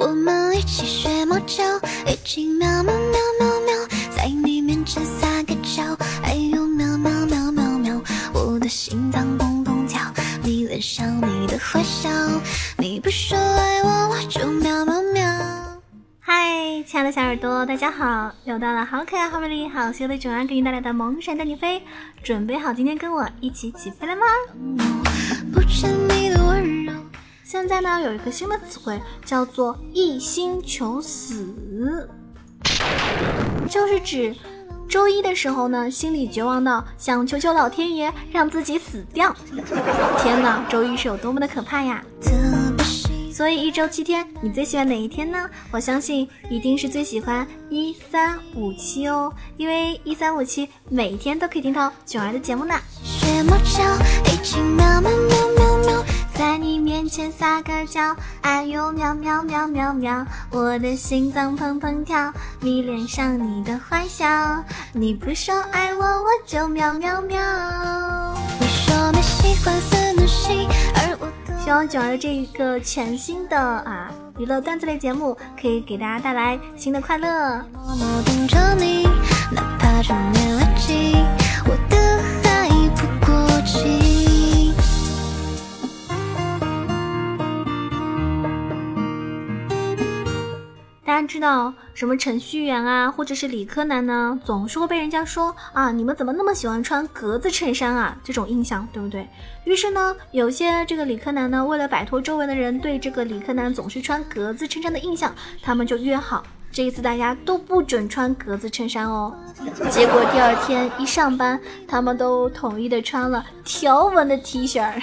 我们一起学猫叫，一起喵喵喵喵喵，在你面前撒个娇，哎呦喵喵喵喵喵，我的心脏砰砰跳，迷恋上你的坏笑，你不说爱我，我就喵喵喵。嗨，亲爱的小耳朵，大家好！又到了好可爱、好美丽、好羞的囧儿给你带来的萌神带你飞，准备好今天跟我一起起飞了吗？不知你。现在呢，有一个新的词汇叫做“一心求死”，就是指周一的时候呢，心里绝望到想求求老天爷让自己死掉。天哪，周一是有多么的可怕呀！所以一周七天，你最喜欢哪一天呢？我相信一定是最喜欢一三五七哦，因为一三五七每天都可以听到囧儿的节目呢。在你面前撒个娇，哎呦喵喵喵喵喵，我的心脏砰砰跳，迷恋上你的坏笑，你不说爱我，我就喵喵喵。你说你喜欢死女戏，而我希望九儿的这一个全新的啊娱乐段子类节目，可以给大家带来新的快乐。默默等着你，知道什么程序员啊，或者是理科男呢，总是会被人家说啊，你们怎么那么喜欢穿格子衬衫啊？这种印象对不对？于是呢，有些这个理科男呢，为了摆脱周围的人对这个理科男总是穿格子衬衫的印象，他们就约好这一次大家都不准穿格子衬衫哦。结果第二天一上班，他们都统一的穿了条纹的 T 恤。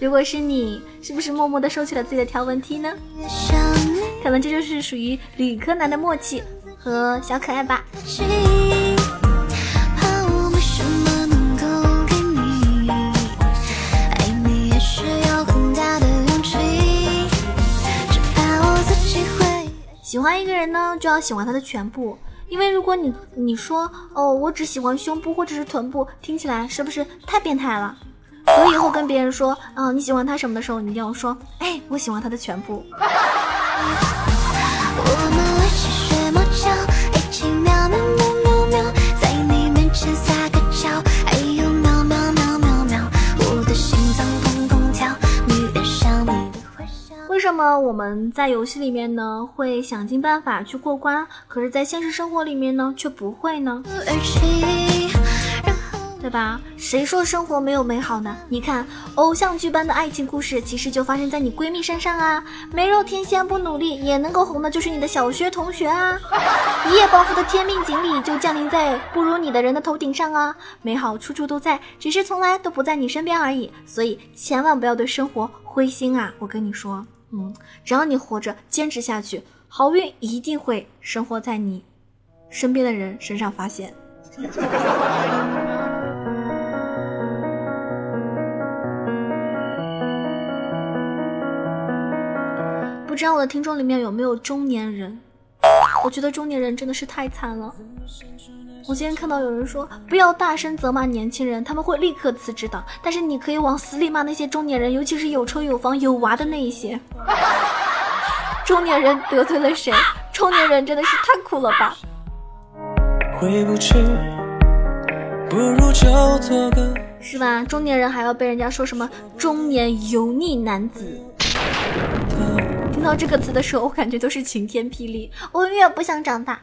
如果是你，是不是默默的收起了自己的条纹 T 呢？可能这就是属于理科男的默契和小可爱吧。喜欢一个人呢，就要喜欢他的全部，因为如果你你说哦，我只喜欢胸部或者是臀部，听起来是不是太变态了？所以以后跟别人说啊你喜欢他什么的时候，你一定要说，哎，我喜欢他的全部。为什么我们在游戏里面呢会想尽办法去过关，可是，在现实生活里面呢却不会呢？对吧？谁说生活没有美好呢？你看，偶像剧般的爱情故事，其实就发生在你闺蜜身上啊！美若天仙不努力也能够红的，就是你的小学同学啊！一夜暴富的天命锦鲤就降临在不如你的人的头顶上啊！美好处处都在，只是从来都不在你身边而已。所以千万不要对生活灰心啊！我跟你说，嗯，只要你活着，坚持下去，好运一定会生活在你身边的人身上发现。不知道我的听众里面有没有中年人？我觉得中年人真的是太惨了。我今天看到有人说不要大声责骂年轻人，他们会立刻辞职的。但是你可以往死里骂那些中年人，尤其是有车有房有娃的那一些。中年人得罪了谁？中年人真的是太苦了吧？是吧？中年人还要被人家说什么中年油腻男子？听到这个词的时候，我感觉都是晴天霹雳。我永远不想长大。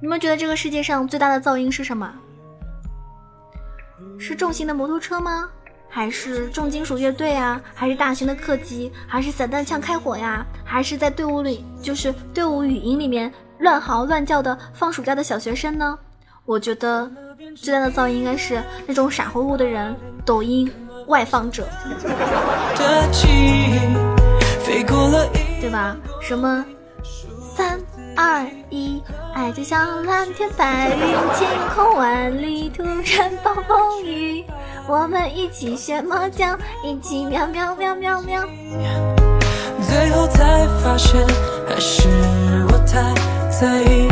你们觉得这个世界上最大的噪音是什么？是重型的摩托车吗？还是重金属乐队啊？还是大型的客机？还是散弹枪开火呀？还是在队伍里，就是队伍语音里面？乱嚎乱叫的放暑假的小学生呢？我觉得最大的噪音应该是那种傻乎乎的人，抖音外放者，对吧？什么三二一，爱就像蓝天白云，晴空万里，突然暴风雨，我们一起学猫叫，一起喵喵喵喵喵。最后才发现，还是我太在意。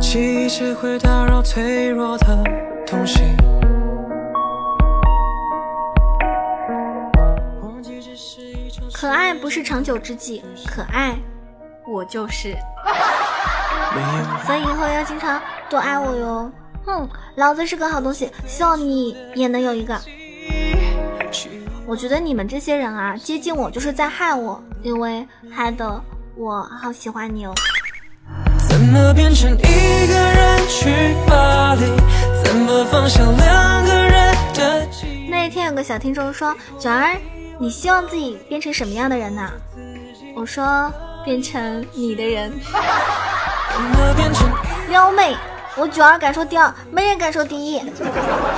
记忆只会打扰脆弱的东西。可爱不是长久之计，可爱我就是。所以以后要经常多爱我哟。哼，老子是个好东西，希望你也能有一个。去我觉得你们这些人啊，接近我就是在害我，因为害得我好喜欢你哦。怎么变成一个人去巴黎？怎么放下两个人的？那一天有个小听众说：“卷儿，你希望自己变成什么样的人呢？”我说：“变成你的人。怎么变成”撩妹，我九儿敢说第二，没人敢说第一。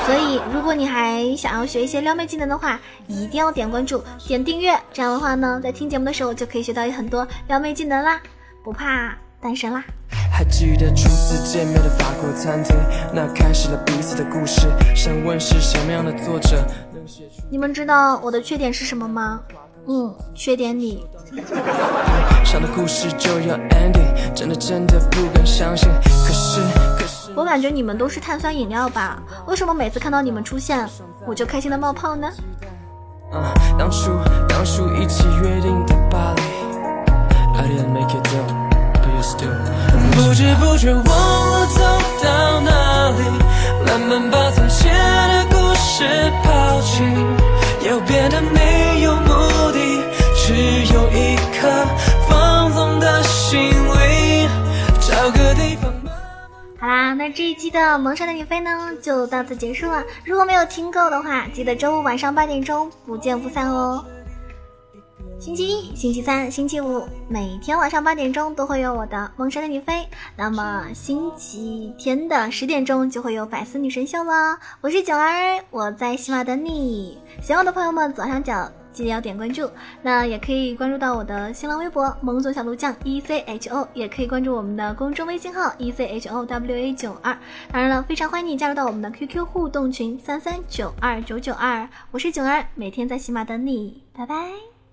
所以，如果你还想要学一些撩妹技能的话，一定要点关注、点订阅。这样的话呢，在听节目的时候就可以学到很多撩妹技能啦，不怕单身啦。还记得初次见面的法国餐厅，那开始了彼此的故事。想问是什么样的作者能写出你们知道我的缺点是什么吗？嗯，缺点你。想的故事就要 ending？真的真的不敢相信。可是可是我感觉你们都是碳酸饮料吧？为什么每次看到你们出现，我就开心的冒泡呢？啊，当初当初一起约定的巴黎，I didn't make it though, but you still。不知不觉忘了走到哪里，慢慢把从前的故事抛弃，又变得没有好啦，那这一期的萌山的你飞呢，就到此结束了。如果没有听够的话，记得周五晚上八点钟不见不散哦。星期一、星期三、星期五，每天晚上八点钟都会有我的萌山的你飞。那么星期天的十点钟就会有百思女神秀了。我是九儿，我在喜马等你。喜欢我的朋友们，左上角记得要点关注。那也可以关注到我的新浪微博“萌总小鹿酱 E C H O”，也可以关注我们的公众微信号 “E C H O W A 九二”。当然了，非常欢迎你加入到我们的 QQ 互动群三三九二九九二。我是九儿，每天在喜马等你，拜拜。